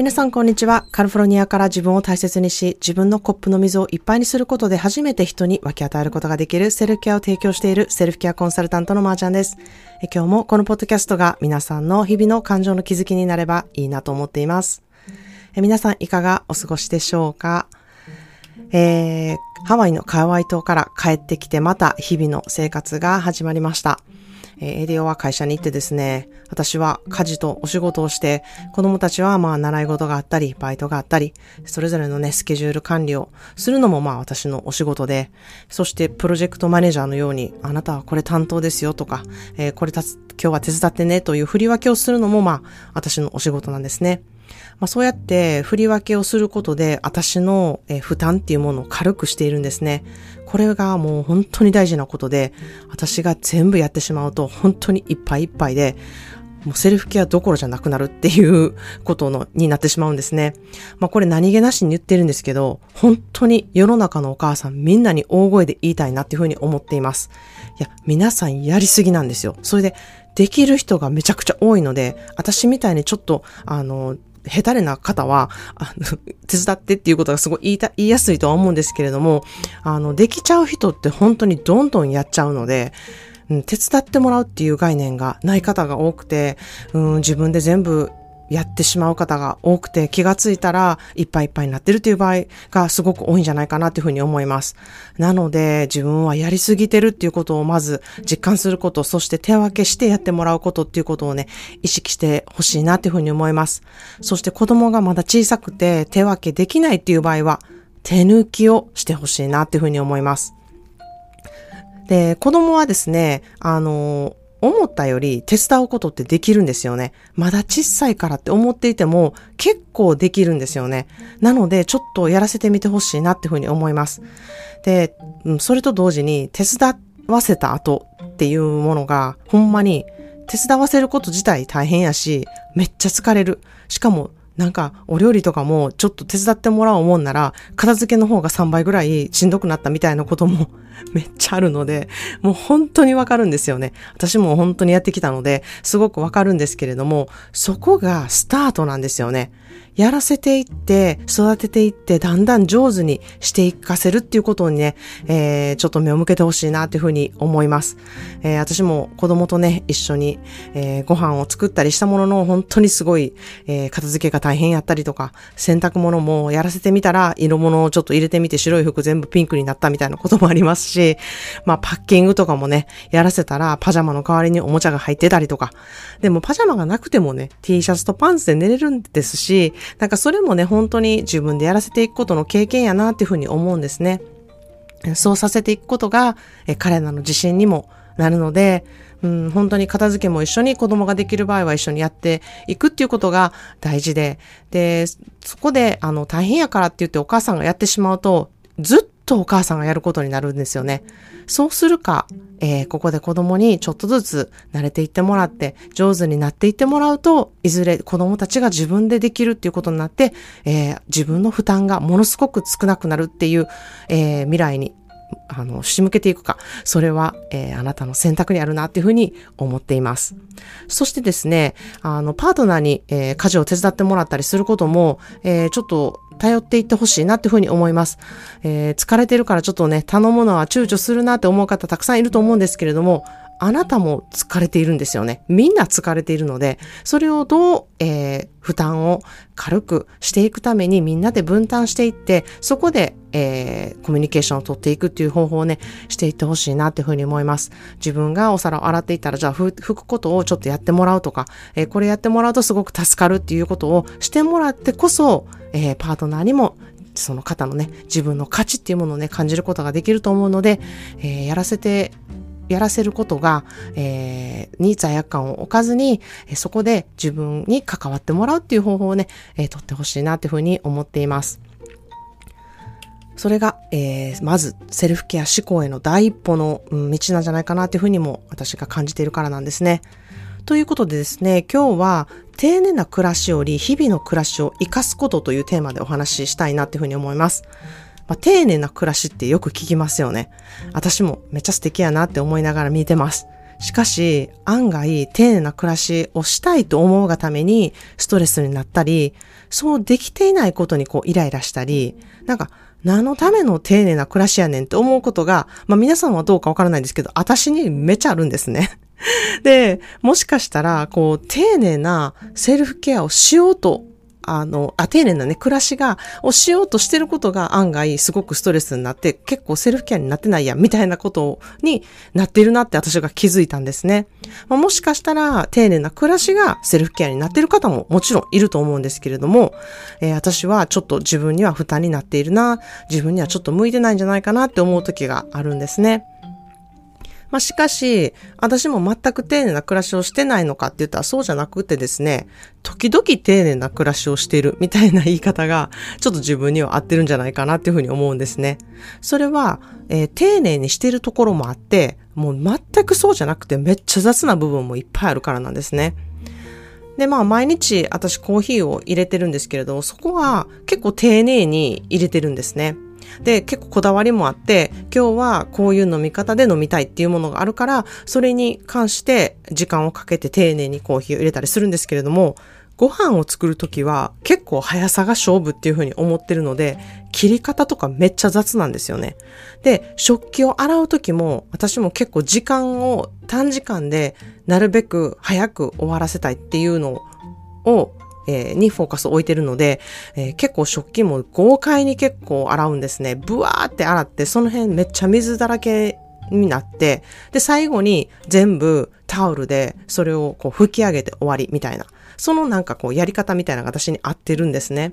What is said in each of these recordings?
皆さんこんにちは。カリフォルニアから自分を大切にし、自分のコップの水をいっぱいにすることで初めて人に分け与えることができるセルフケアを提供しているセルフケアコンサルタントのまーちゃんです。今日もこのポッドキャストが皆さんの日々の感情の気づきになればいいなと思っています。皆さんいかがお過ごしでしょうか？えー、ハワイのカワイ島から帰ってきてまた日々の生活が始まりました。えー、エディオは会社に行ってですね、私は家事とお仕事をして、子供たちはまあ習い事があったり、バイトがあったり、それぞれのね、スケジュール管理をするのもまあ私のお仕事で、そしてプロジェクトマネージャーのように、あなたはこれ担当ですよとか、えー、これたつ、今日は手伝ってねという振り分けをするのもまあ私のお仕事なんですね。まあ、そうやって振り分けをすることで、私の負担っていうものを軽くしているんですね。これがもう本当に大事なことで、私が全部やってしまうと本当にいっぱいいっぱいで、もうセルフケアどころじゃなくなるっていうことの、になってしまうんですね。まあこれ何気なしに言ってるんですけど、本当に世の中のお母さんみんなに大声で言いたいなっていうふうに思っています。いや、皆さんやりすぎなんですよ。それで、できる人がめちゃくちゃ多いので、私みたいにちょっと、あの、下手れな方は、あの、手伝ってっていうことがすごい言いた、言いやすいとは思うんですけれども、あの、できちゃう人って本当にどんどんやっちゃうので、うん、手伝ってもらうっていう概念がない方が多くて、うん、自分で全部やってしまう方が多くて気がついたらいっぱいいっぱいになってるという場合がすごく多いんじゃないかなというふうに思います。なので自分はやりすぎてるっていうことをまず実感すること、そして手分けしてやってもらうことっていうことをね、意識してほしいなというふうに思います。そして子供がまだ小さくて手分けできないっていう場合は手抜きをしてほしいなというふうに思います。で、子供はですね、あの、思ったより手伝うことってできるんですよね。まだ小さいからって思っていても結構できるんですよね。なのでちょっとやらせてみてほしいなっていうふうに思います。で、それと同時に手伝わせた後っていうものがほんまに手伝わせること自体大変やし、めっちゃ疲れる。しかもなんか、お料理とかもちょっと手伝ってもらおうもんなら、片付けの方が3倍ぐらいしんどくなったみたいなことも めっちゃあるので、もう本当にわかるんですよね。私も本当にやってきたので、すごくわかるんですけれども、そこがスタートなんですよね。やらせていって、育てていって、だんだん上手にしていかせるっていうことにね、えー、ちょっと目を向けてほしいなというふうに思います。えー、私も子供とね、一緒に、えー、ご飯を作ったりしたものの、本当にすごい、えー、片付けが大変やったりとか、洗濯物もやらせてみたら、色物をちょっと入れてみて白い服全部ピンクになったみたいなこともありますし、まあ、パッキングとかもね、やらせたら、パジャマの代わりにおもちゃが入ってたりとか、でもパジャマがなくてもね、T シャツとパンツで寝れるんですし、なんかそれもね、本当に自分でやらせていくことの経験やなっていうふうに思うんですね。そうさせていくことが、え彼らの自信にもなるので、うん、本当に片付けも一緒に子供ができる場合は一緒にやっていくっていうことが大事で、で、そこで、あの、大変やからって言ってお母さんがやってしまうと、ずっとお母さんがやることになるんですよね。そうするか、えー、ここで子供にちょっとずつ慣れていってもらって、上手になっていってもらうと、いずれ子供たちが自分でできるっていうことになって、えー、自分の負担がものすごく少なくなるっていう、えー、未来にあの、仕向けていくか、それは、えー、あなたの選択にあるなっていうふうに思っています。そしてですね、あの、パートナーに、えー、家事を手伝ってもらったりすることも、えー、ちょっと頼っていってほしいなっていうふうに思います。えー、疲れてるからちょっとね、頼むのは躊躇するなって思う方たくさんいると思うんですけれども、あなたも疲れているんですよね。みんな疲れているので、それをどう、えー、負担を軽くしていくためにみんなで分担していって、そこで、えー、コミュニケーションを取っていくっていう方法をね、していってほしいなっていうふうに思います。自分がお皿を洗っていったら、じゃあ拭くことをちょっとやってもらうとか、えー、これやってもらうとすごく助かるっていうことをしてもらってこそ、えー、パートナーにもその方のね、自分の価値っていうものをね、感じることができると思うので、えー、やらせてやらせることが、えー、に罪悪感を置かずに、えそこで自分に関わってもらうっていう方法をね、えー、取ってほしいなっていうふうに思っています。それが、えー、まず、セルフケア思考への第一歩の、うん、道なんじゃないかなっていうふうにも私が感じているからなんですね。ということでですね、今日は丁寧な暮らしより日々の暮らしを活かすことというテーマでお話ししたいなっていうふうに思います。まあ、丁寧な暮らしってよく聞きますよね。私もめっちゃ素敵やなって思いながら見てます。しかし、案外、丁寧な暮らしをしたいと思うがために、ストレスになったり、そうできていないことにこう、イライラしたり、なんか、何のための丁寧な暮らしやねんって思うことが、まあ皆さんはどうかわからないんですけど、私にめちゃあるんですね。で、もしかしたら、こう、丁寧なセルフケアをしようとあの、あ、丁寧なね、暮らしが、をしようとしてることが案外すごくストレスになって、結構セルフケアになってないや、みたいなことになってるなって私が気づいたんですね。まあ、もしかしたら、丁寧な暮らしがセルフケアになってる方ももちろんいると思うんですけれども、えー、私はちょっと自分には負担になっているな、自分にはちょっと向いてないんじゃないかなって思う時があるんですね。まあ、しかし、私も全く丁寧な暮らしをしてないのかって言ったらそうじゃなくてですね、時々丁寧な暮らしをしているみたいな言い方が、ちょっと自分には合ってるんじゃないかなっていうふうに思うんですね。それは、えー、丁寧にしているところもあって、もう全くそうじゃなくてめっちゃ雑な部分もいっぱいあるからなんですね。で、まあ毎日私コーヒーを入れてるんですけれど、そこは結構丁寧に入れてるんですね。で、結構こだわりもあって、今日はこういう飲み方で飲みたいっていうものがあるから、それに関して時間をかけて丁寧にコーヒーを入れたりするんですけれども、ご飯を作るときは結構速さが勝負っていうふうに思ってるので、切り方とかめっちゃ雑なんですよね。で、食器を洗うときも私も結構時間を短時間でなるべく早く終わらせたいっていうのをえー、にフォーカスを置いてるので、えー、結構食器も豪快に結構洗うんですね。ブワーって洗って、その辺めっちゃ水だらけになって、で、最後に全部タオルでそれをこう拭き上げて終わりみたいな。そのなんかこうやり方みたいなのが私に合ってるんですね。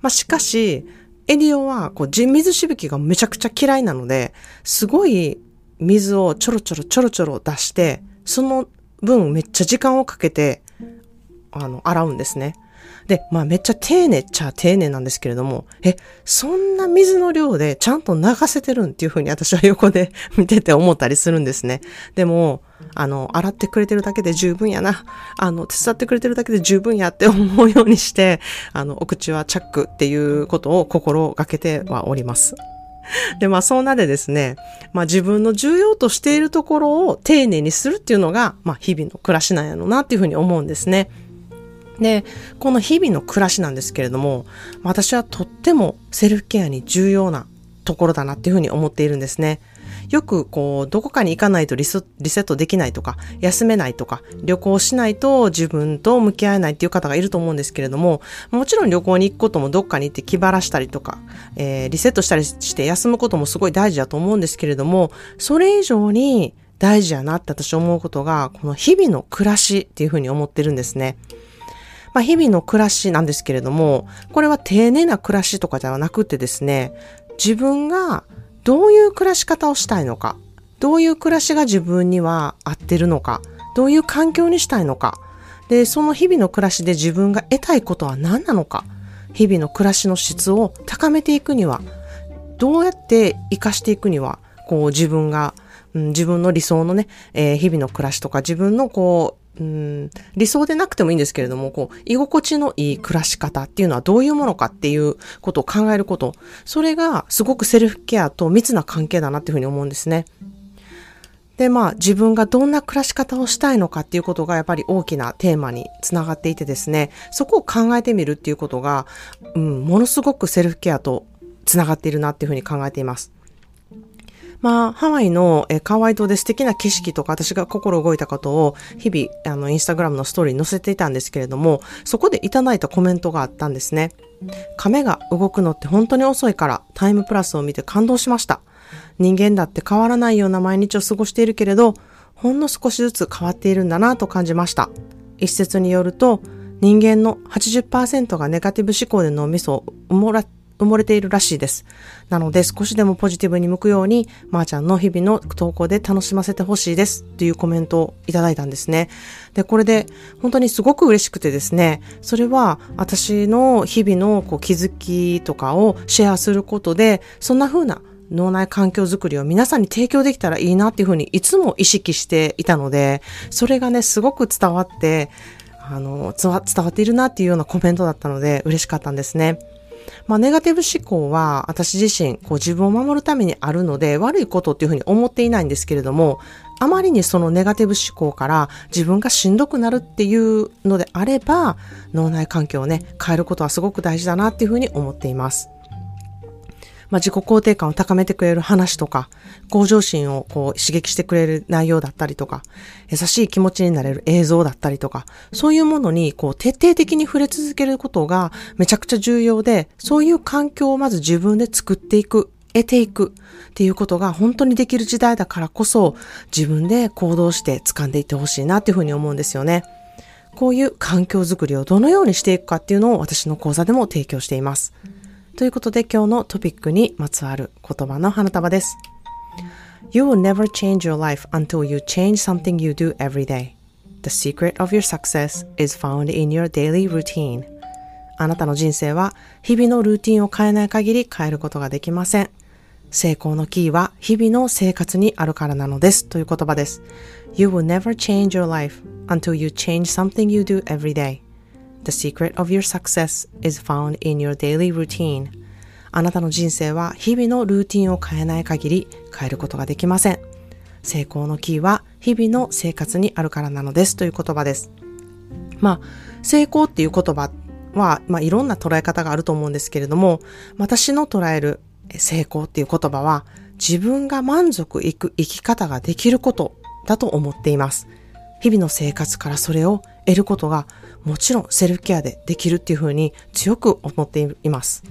まあ、しかし、エディオはこう水しぶきがめちゃくちゃ嫌いなので、すごい水をちょろちょろちょろちょろ出して、その分めっちゃ時間をかけて、あの、洗うんですね。で、まあめっちゃ丁寧っちゃ丁寧なんですけれども、え、そんな水の量でちゃんと流せてるんっていうふうに私は横で 見てて思ったりするんですね。でも、あの、洗ってくれてるだけで十分やな。あの、手伝ってくれてるだけで十分やって思うようにして、あの、お口はチャックっていうことを心がけてはおります。で、まあ、そんなでですね、まあ、自分の重要としているところを丁寧にするっていうのが、まあ、日々の暮らしなんやろうなっていうふうに思うんですね。で、この日々の暮らしなんですけれども、私はとってもセルフケアに重要なところだなっていうふうに思っているんですね。よくこう、どこかに行かないとリセットできないとか、休めないとか、旅行しないと自分と向き合えないっていう方がいると思うんですけれども、もちろん旅行に行くこともどっかに行って気晴らしたりとか、えー、リセットしたりして休むこともすごい大事だと思うんですけれども、それ以上に大事やなって私思うことが、この日々の暮らしっていうふうに思ってるんですね。まあ、日々の暮らしなんですけれども、これは丁寧な暮らしとかではなくてですね、自分がどういう暮らし方をしたいのか、どういう暮らしが自分には合ってるのか、どういう環境にしたいのか、で、その日々の暮らしで自分が得たいことは何なのか、日々の暮らしの質を高めていくには、どうやって活かしていくには、こう自分が、うん、自分の理想のね、えー、日々の暮らしとか自分のこう、うん、理想でなくてもいいんですけれども、こう、居心地のいい暮らし方っていうのはどういうものかっていうことを考えること。それがすごくセルフケアと密な関係だなっていうふうに思うんですね。で、まあ、自分がどんな暮らし方をしたいのかっていうことがやっぱり大きなテーマにつながっていてですね、そこを考えてみるっていうことが、うん、ものすごくセルフケアとつながっているなっていうふうに考えています。まあ、ハワイの、えカワイ島で素敵な景色とか私が心動いたことを日々、あの、インスタグラムのストーリーに載せていたんですけれども、そこでいただいたコメントがあったんですね。亀が動くのって本当に遅いからタイムプラスを見て感動しました。人間だって変わらないような毎日を過ごしているけれど、ほんの少しずつ変わっているんだなと感じました。一説によると、人間の80%がネガティブ思考で脳みそを埋もら埋もれているらしいです。なので少しでもポジティブに向くように、まー、あ、ちゃんの日々の投稿で楽しませてほしいですというコメントをいただいたんですね。で、これで本当にすごく嬉しくてですね、それは私の日々のこう気づきとかをシェアすることで、そんな風な脳内環境づくりを皆さんに提供できたらいいなっていうふうにいつも意識していたので、それがね、すごく伝わって、あの、伝わっているなっていうようなコメントだったので嬉しかったんですね。まあ、ネガティブ思考は私自身、こう自分を守るためにあるので、悪いことっていうふうに思っていないんですけれども、あまりにそのネガティブ思考から自分がしんどくなるっていうのであれば、脳内環境をね、変えることはすごく大事だなっていうふうに思っています。まあ、自己肯定感を高めてくれる話とか、向上心をこう刺激してくれる内容だったりとか、優しい気持ちになれる映像だったりとか、そういうものにこう徹底的に触れ続けることがめちゃくちゃ重要で、そういう環境をまず自分で作っていく、得ていくっていうことが本当にできる時代だからこそ、自分で行動して掴んでいってほしいなっていうふうに思うんですよね。こういう環境づくりをどのようにしていくかっていうのを私の講座でも提供しています。ということで今日のトピックにまつわる言葉の花束です。You will never change your life until you change something you do every day. The secret of your success is found in your daily routine. あなたの人生は日々のルーティンを変えない限り変えることができません。成功のキーは日々の生活にあるからなのですという言葉です。You will never change your life until you change something you do every day. The secret of your success is found in your daily routine. あなたの人生は日々のルーティンを変えない限り変えることができません。成功のキーは日々の生活にあるからなのですという言葉です。まあ、成功っていう言葉は、まあ、いろんな捉え方があると思うんですけれども、私の捉える成功っていう言葉は、自分が満足いく生き方ができることだと思っています。日々の生活からそれを得ることがもちろんセルフケアでできるっていうふうに強く思っています。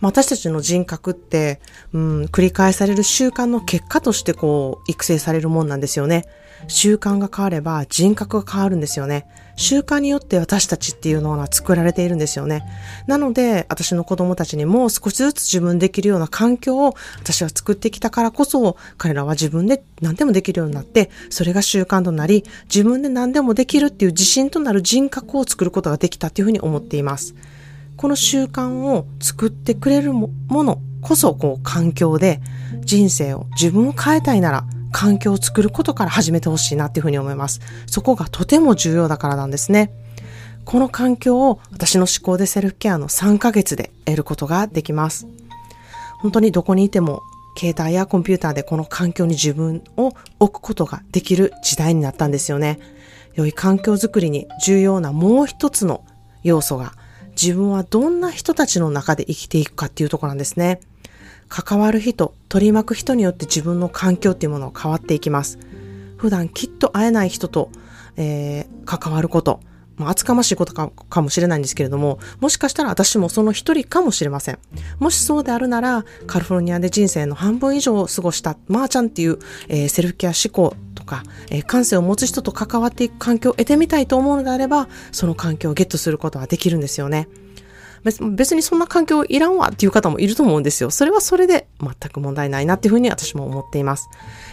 私たちの人格って、うん、繰り返される習慣の結果としてこう、育成されるもんなんですよね。習慣が変われば人格が変わるんですよね。習慣によって私たちっていうのは作られているんですよね。なので、私の子供たちにも少しずつ自分できるような環境を私は作ってきたからこそ、彼らは自分で何でもできるようになって、それが習慣となり、自分で何でもできるっていう自信となる人格を作ることができたっていうふうに思っています。この習慣を作ってくれるものこそ、こう、環境で人生を自分を変えたいなら、環境を作ることから始めてほしいなっていうふうに思います。そこがとても重要だからなんですね。この環境を私の思考でセルフケアの3ヶ月で得ることができます。本当にどこにいても携帯やコンピューターでこの環境に自分を置くことができる時代になったんですよね。良い環境づくりに重要なもう一つの要素が自分はどんな人たちの中で生きていくかっていうところなんですね。関わる人、取り巻く人によって自分の環境っていうものが変わっていきます。普段きっと会えない人と、えー、関わること、まあ、厚かましいことかかもしれないんですけれども、もしかしたら私もその一人かもしれません。もしそうであるなら、カリフォルニアで人生の半分以上を過ごしたマーちゃんっていう、えー、セルフケア思考とか、えー、感性を持つ人と関わっていく環境を得てみたいと思うのであれば、その環境をゲットすることはできるんですよね。別にそんな環境いらんわっていう方もいると思うんですよ。それはそれで全く問題ないなっていうふうに私も思っています。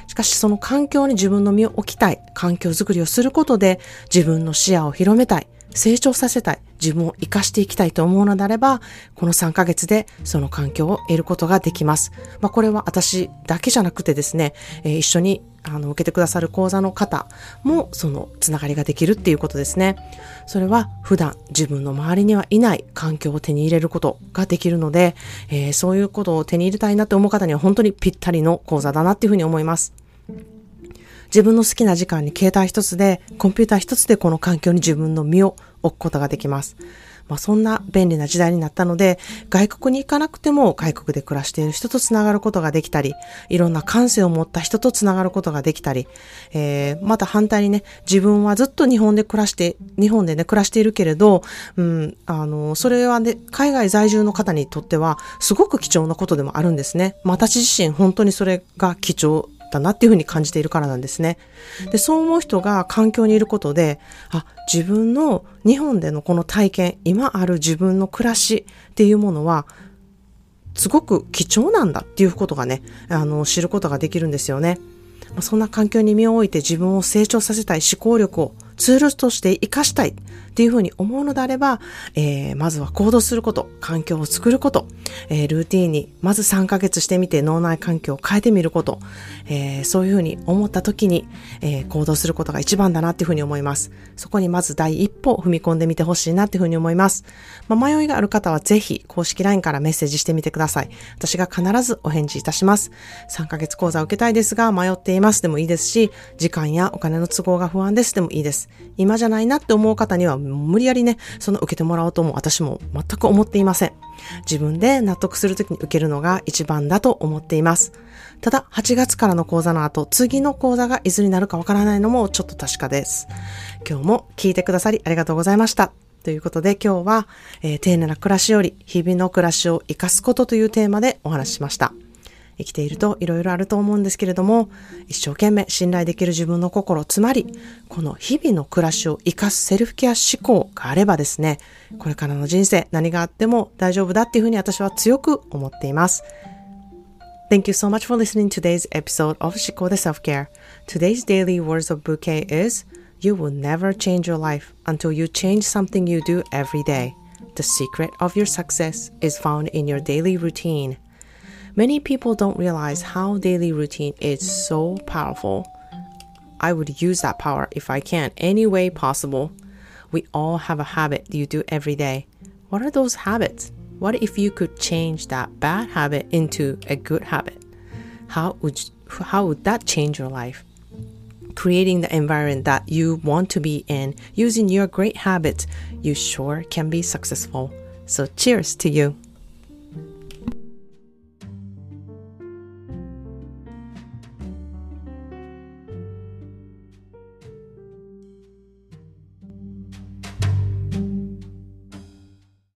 しかしその環境に自分の身を置きたい、環境づくりをすることで自分の視野を広めたい、成長させたい、自分を活かしていきたいと思うのであれば、この3ヶ月でその環境を得ることができます。まあ、これは私だけじゃなくてですね、えー、一緒にあの受けてくださる講座の方もそのつながりができるっていうことですね。それは普段自分の周りにはいない環境を手に入れることができるので、えー、そういうことを手に入れたいなって思う方には本当にぴったりの講座だなっていうふうに思います。自分の好きな時間に携帯一つで、コンピューター一つでこの環境に自分の身を置くことができます。まあ、そんな便利な時代になったので、外国に行かなくても外国で暮らしている人とつながることができたり、いろんな感性を持った人とつながることができたり、えー、また反対にね、自分はずっと日本で暮らして、日本でね、暮らしているけれど、うん、あの、それはね、海外在住の方にとっては、すごく貴重なことでもあるんですね。まあ私自身、本当にそれが貴重だなっていうふうに感じているからなんですね。で、そう思う人が環境にいることで、あ、自分の日本でのこの体験、今ある自分の暮らしっていうものは、すごく貴重なんだっていうことがね、あの、知ることができるんですよね。そんな環境に身を置いて自分を成長させたい思考力をツールとして活かしたいっていうふうに思うのであれば、えー、まずは行動すること、環境を作ること、えー、ルーティンにまず3ヶ月してみて脳内環境を変えてみること、えー、そういうふうに思った時に、えー、行動することが一番だなっていうふうに思います。そこにまず第一歩踏み込んでみてほしいなっていうふうに思います。まあ、迷いがある方はぜひ公式 LINE からメッセージしてみてください。私が必ずお返事いたします。3ヶ月講座を受けたいですが迷っていますでもいいですし、時間やお金の都合が不安ですでもいいです。今じゃないなって思う方には無理やりね、その受けてもらおうとも私も全く思っていません。自分で納得するときに受けるのが一番だと思っています。ただ、8月からの講座の後、次の講座がいつになるかわからないのもちょっと確かです。今日も聞いてくださりありがとうございました。ということで今日は、えー、丁寧な暮らしより日々の暮らしを活かすことというテーマでお話ししました。生きていると色々あると思うんですけれども、一生懸命信頼できる自分の心、つまり、この日々の暮らしを活かすセルフケア思考があればですね、これからの人生何があっても大丈夫だっていうふうに私は強く思っています。Thank you so much for listening to today's episode of 思考で Self-Care. Today's daily words of bouquet is You will never change your life until you change something you do every day. The secret of your success is found in your daily routine. Many people don't realize how daily routine is so powerful. I would use that power if I can, any way possible. We all have a habit you do every day. What are those habits? What if you could change that bad habit into a good habit? How would how would that change your life? Creating the environment that you want to be in using your great habits, you sure can be successful. So cheers to you.